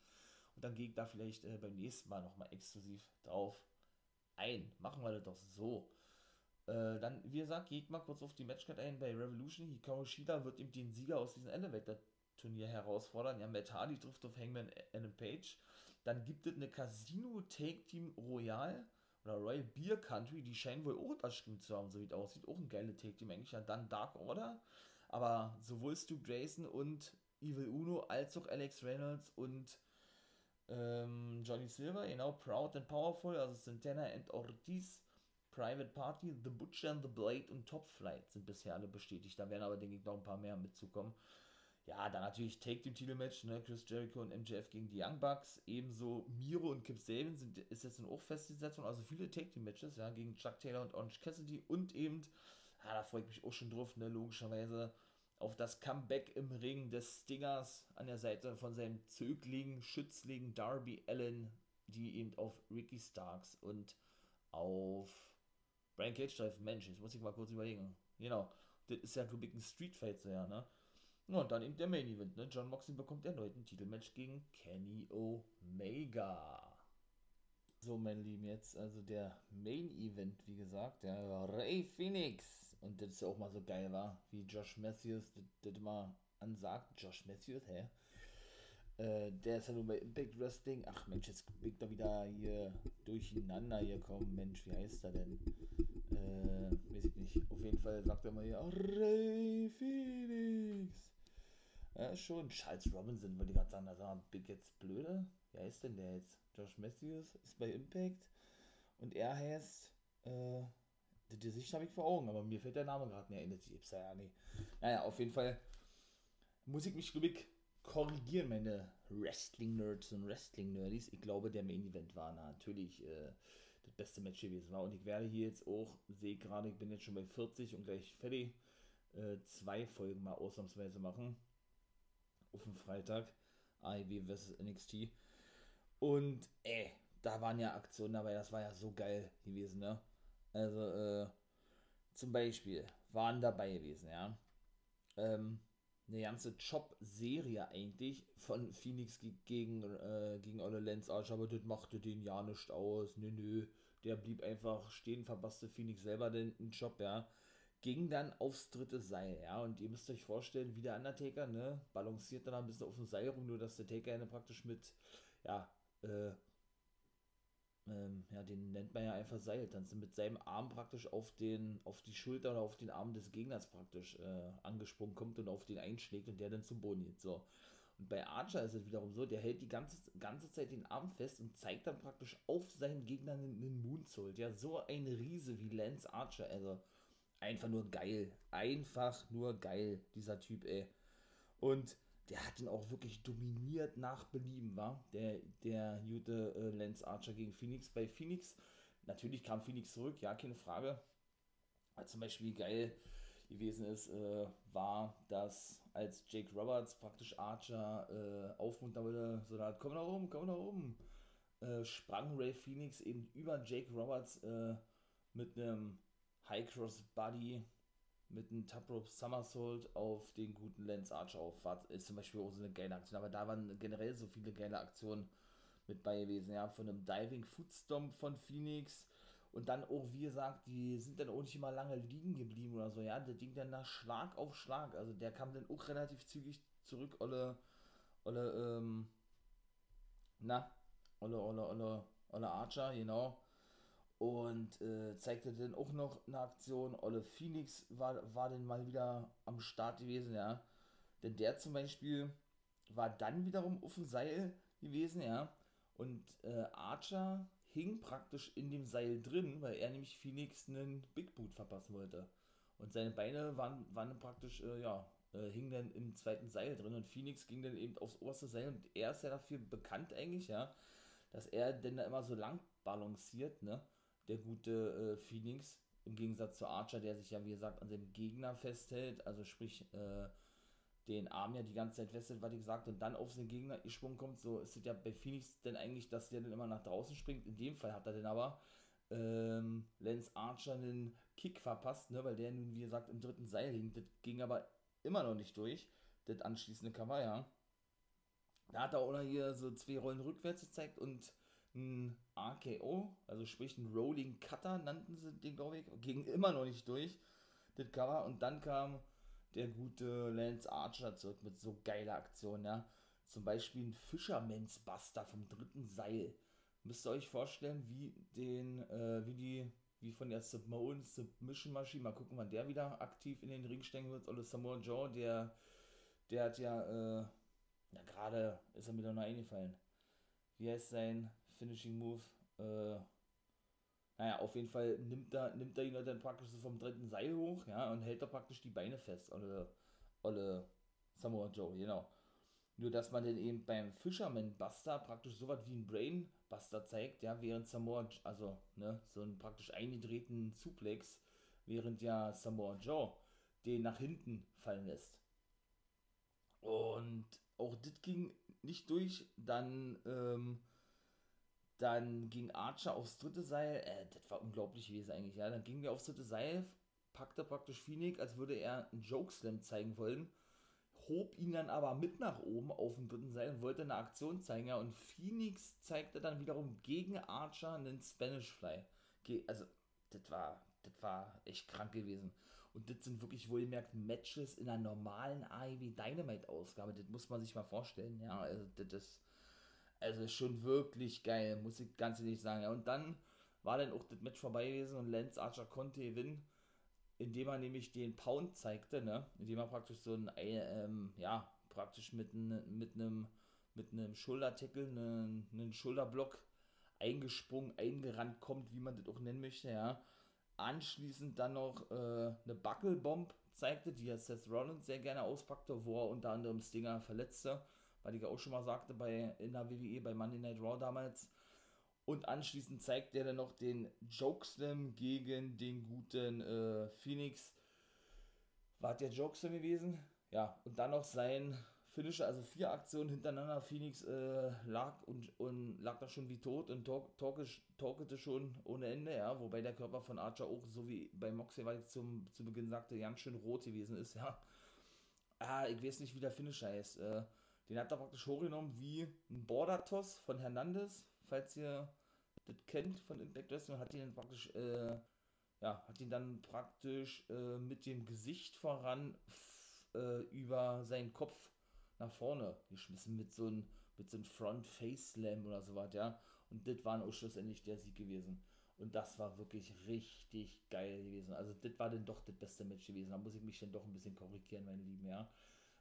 Und dann gehe ich da vielleicht äh, beim nächsten Mal nochmal exklusiv drauf ein. Machen wir das doch so. Äh, dann, wie gesagt, geht mal kurz auf die Matchcard ein bei Revolution. Hikaru Shida wird ihm den Sieger aus diesem Elevator-Turnier herausfordern. Ja, Matt Hardy trifft auf Hangman Adam Page. Dann gibt es eine Casino Take Team Royal oder Royal Beer Country, die scheinen wohl auch unterschrieben zu haben, so wie es aussieht. Auch ein geile Take Team eigentlich. Ja, dann Dark Order. Aber sowohl Stu Grayson und Evil Uno als auch Alex Reynolds und ähm, Johnny Silver, genau, Proud and Powerful, also Santana and Ortiz, Private Party, The Butcher and The Blade und Top Flight sind bisher alle bestätigt. Da werden aber, denke ich, noch ein paar mehr mitzukommen. Ja, dann natürlich Take Team Titelmatch, ne? Chris Jericho und MJF gegen die Young Bucks. Ebenso Miro und Kip Sabian sind, ist jetzt auch festgesetzt worden. Also viele Take Team Matches, ja, gegen Chuck Taylor und Orange Cassidy. Und eben, ja, da freue ich mich auch schon drauf, ne? Logischerweise auf das Comeback im Ring des Stingers an der Seite von seinem Zögling, Schützling Darby Allen, die eben auf Ricky Starks und auf Brian Cage treffen. Mensch, jetzt muss ich mal kurz überlegen. Genau, das ist ja, ein Street Fight, so ja, ne? Ja, und dann eben der Main Event, ne? John Moxley bekommt erneut ein Titelmatch gegen Kenny Omega. So, mein Lieben, jetzt also der Main Event, wie gesagt, der Ray Phoenix. Und das ist ja auch mal so geil, war, wie Josh Matthews das, mal ansagt. Josh Matthews, hä? Äh, der ist ja nur bei Impact Wrestling. Ach Mensch, jetzt bin ich da wieder hier durcheinander hier kommen. Mensch, wie heißt er denn? Äh, weiß ich nicht. Auf jeden Fall sagt er mal hier, Ray Phoenix. Ja, schon. Charles Robinson wollte ich gerade sagen, da war jetzt blöde. Wie heißt denn der jetzt? Josh Matthews ist bei Impact. Und er heißt, äh, die Gesicht habe ich vor Augen, aber mir fällt der Name gerade nicht ein. Das ja nicht. Naja, auf jeden Fall muss ich mich, glaube ich, korrigieren, meine Wrestling-Nerds und Wrestling-Nerdies. Ich glaube, der Main-Event war natürlich äh, das beste Match gewesen war. Und ich werde hier jetzt auch, sehe gerade, ich bin jetzt schon bei 40 und gleich fertig, äh, zwei Folgen mal ausnahmsweise machen auf dem Freitag. AEW vs NXT. Und ey, da waren ja Aktionen dabei, das war ja so geil gewesen, ne? Also, äh, zum Beispiel waren dabei gewesen, ja. ähm, eine ganze Job-Serie eigentlich von Phoenix gegen, äh, gegen Olle Lenz Archer, aber das machte den ja nicht aus. Nö, nö. Der blieb einfach stehen, verpasste Phoenix selber den, den Job, ja. Ging dann aufs dritte Seil, ja. Und ihr müsst euch vorstellen, wie der Undertaker, ne, balanciert dann ein bisschen auf dem Seil rum, nur dass der Taker eine praktisch mit, ja, äh, ähm, ja, den nennt man ja einfach Seiltanzen, mit seinem Arm praktisch auf den, auf die Schulter oder auf den Arm des Gegners praktisch äh, angesprungen kommt und auf den einschlägt und der dann zum Boden geht. So. Und bei Archer ist es wiederum so, der hält die ganze, ganze Zeit den Arm fest und zeigt dann praktisch auf seinen Gegner einen, einen Moonsault. Ja, so ein Riese wie Lance Archer, also einfach nur geil. Einfach nur geil, dieser Typ, ey. Und der hat ihn auch wirklich dominiert nach Belieben, war der, der gute äh, Lance Archer gegen Phoenix. Bei Phoenix, natürlich kam Phoenix zurück, ja, keine Frage. Aber zum Beispiel geil gewesen ist, äh, war, dass als Jake Roberts praktisch Archer äh, aufmuntern wollte, so da, komm nach oben, komm nach oben, äh, sprang Ray Phoenix eben über Jake Roberts äh, mit einem High Cross Buddy mit einem Top Rope Somersault auf den guten Lance Archer auf. War, ist zum Beispiel auch so eine geile Aktion. Aber da waren generell so viele geile Aktionen mit bei gewesen. Ja, von einem Diving Footstomp von Phoenix. Und dann auch, wie gesagt, die sind dann auch nicht immer lange liegen geblieben oder so. Ja, der Ding dann nach Schlag auf Schlag. Also der kam dann auch relativ zügig zurück. Olle, Olle, ähm, na, Olle, Olle, Olle, Olle Archer, genau und äh, zeigte dann auch noch eine Aktion. Olle Phoenix war, war dann mal wieder am Start gewesen, ja. Denn der zum Beispiel war dann wiederum auf dem Seil gewesen, ja. Und äh, Archer hing praktisch in dem Seil drin, weil er nämlich Phoenix einen Big Boot verpassen wollte. Und seine Beine waren, waren praktisch, äh, ja, äh, hingen dann im zweiten Seil drin und Phoenix ging dann eben aufs oberste Seil und er ist ja dafür bekannt eigentlich, ja, dass er denn da immer so lang balanciert, ne? Der gute äh, Phoenix. Im Gegensatz zu Archer, der sich ja, wie gesagt, an seinem Gegner festhält. Also sprich, äh, den Arm ja die ganze Zeit festhält, was ich gesagt und dann auf seinen Gegner gesprungen kommt. So ist es ja bei Phoenix denn eigentlich, dass der dann immer nach draußen springt. In dem Fall hat er dann aber ähm, Lance Archer einen Kick verpasst, ne, weil der nun, wie gesagt, im dritten Seil hing. Das ging aber immer noch nicht durch, das anschließende Cover, ja. Da hat er auch noch hier so zwei Rollen rückwärts gezeigt und ein RKO, also sprich ein Rolling Cutter nannten sie den, glaube ich, ging immer noch nicht durch, das Cover. Und dann kam der gute Lance Archer zurück mit so geiler Aktion, ja. Zum Beispiel ein Fisherman's Buster vom dritten Seil. Müsst ihr euch vorstellen, wie den, äh, wie die, wie von der Samoan Submission Maschine, mal gucken, wann der wieder aktiv in den Ring steigen wird. Oder Samoa Joe, der, der hat ja, äh, ja, gerade ist er mir doch noch eingefallen. Wie heißt sein Finishing Move. Äh, naja, auf jeden Fall nimmt er, nimmt er ihn dann praktisch so vom dritten Seil hoch, ja, und hält da praktisch die Beine fest. Olle, olle Samoa Joe, genau. Nur, dass man dann eben beim Fisherman Buster praktisch so was wie ein Brain Buster zeigt, ja, während Samoa, also, ne, so einen praktisch eingedrehten Suplex, während ja Samoa Joe den nach hinten fallen lässt. Und auch das ging nicht durch, dann, ähm, dann ging Archer aufs dritte Seil. Äh, das war unglaublich gewesen eigentlich, ja. Dann ging der aufs dritte Seil, packte praktisch Phoenix, als würde er einen Jokeslam zeigen wollen. Hob ihn dann aber mit nach oben auf dem dritten Seil und wollte eine Aktion zeigen, ja. Und Phoenix zeigte dann wiederum gegen Archer einen Spanish Fly. Also, das war, das war echt krank gewesen. Und das sind wirklich wohlgemerkt Matches in einer normalen AEW Dynamite Ausgabe. Das muss man sich mal vorstellen, ja. Also, das ist also schon wirklich geil, muss ich ganz ehrlich sagen. Ja, und dann war dann auch das Match vorbei gewesen und Lance Archer konnte gewinnen, indem er nämlich den Pound zeigte, ne? Indem er praktisch so ein, ähm, ja, praktisch mit, mit einem mit einem Schultertackle, einen, einen Schulterblock eingesprungen, eingerannt kommt, wie man das auch nennen möchte, ja. Anschließend dann noch äh, eine Buckelbomb zeigte, die ja Seth Rollins sehr gerne auspackte, wo er unter anderem Stinger verletzte weil ich ja auch schon mal sagte, bei, in der WWE, bei Monday Night Raw damals. Und anschließend zeigt er dann noch den Jokeslam gegen den guten äh, Phoenix. War der Jokeslam gewesen? Ja, und dann noch sein Finisher, also vier Aktionen hintereinander. Phoenix äh, lag und, und lag da schon wie tot und talk, talkete schon ohne Ende, ja. Wobei der Körper von Archer auch, so wie bei Moxley, weil ich zum, zu Beginn sagte, ganz schön rot gewesen ist, ja. ah, ich weiß nicht, wie der Finisher heißt. Äh, den hat er praktisch hochgenommen wie ein Border-Toss von Hernandez, falls ihr das kennt von Impact Wrestling, hat ihn praktisch, äh, ja, hat ihn dann praktisch äh, mit dem Gesicht voran äh, über seinen Kopf nach vorne geschmissen mit so einem so einem Front Face Slam oder sowas, ja. Und das war auch schlussendlich der Sieg gewesen. Und das war wirklich richtig geil gewesen. Also das war dann doch das beste Match gewesen. Da muss ich mich dann doch ein bisschen korrigieren, meine Lieben, ja.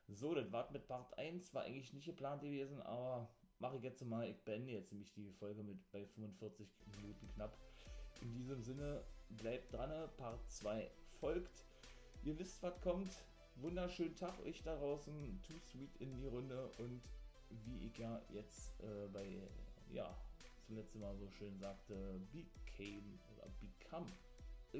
So, das war mit Part 1, war eigentlich nicht geplant gewesen, aber mache ich jetzt mal, ich beende jetzt nämlich die Folge mit bei 45 Minuten knapp. In diesem Sinne, bleibt dran, Part 2 folgt. Ihr wisst, was kommt. Wunderschönen Tag euch da draußen. Too sweet in die Runde und wie ich ja jetzt äh, bei, ja, zuletzt mal so schön sagte, became oder become a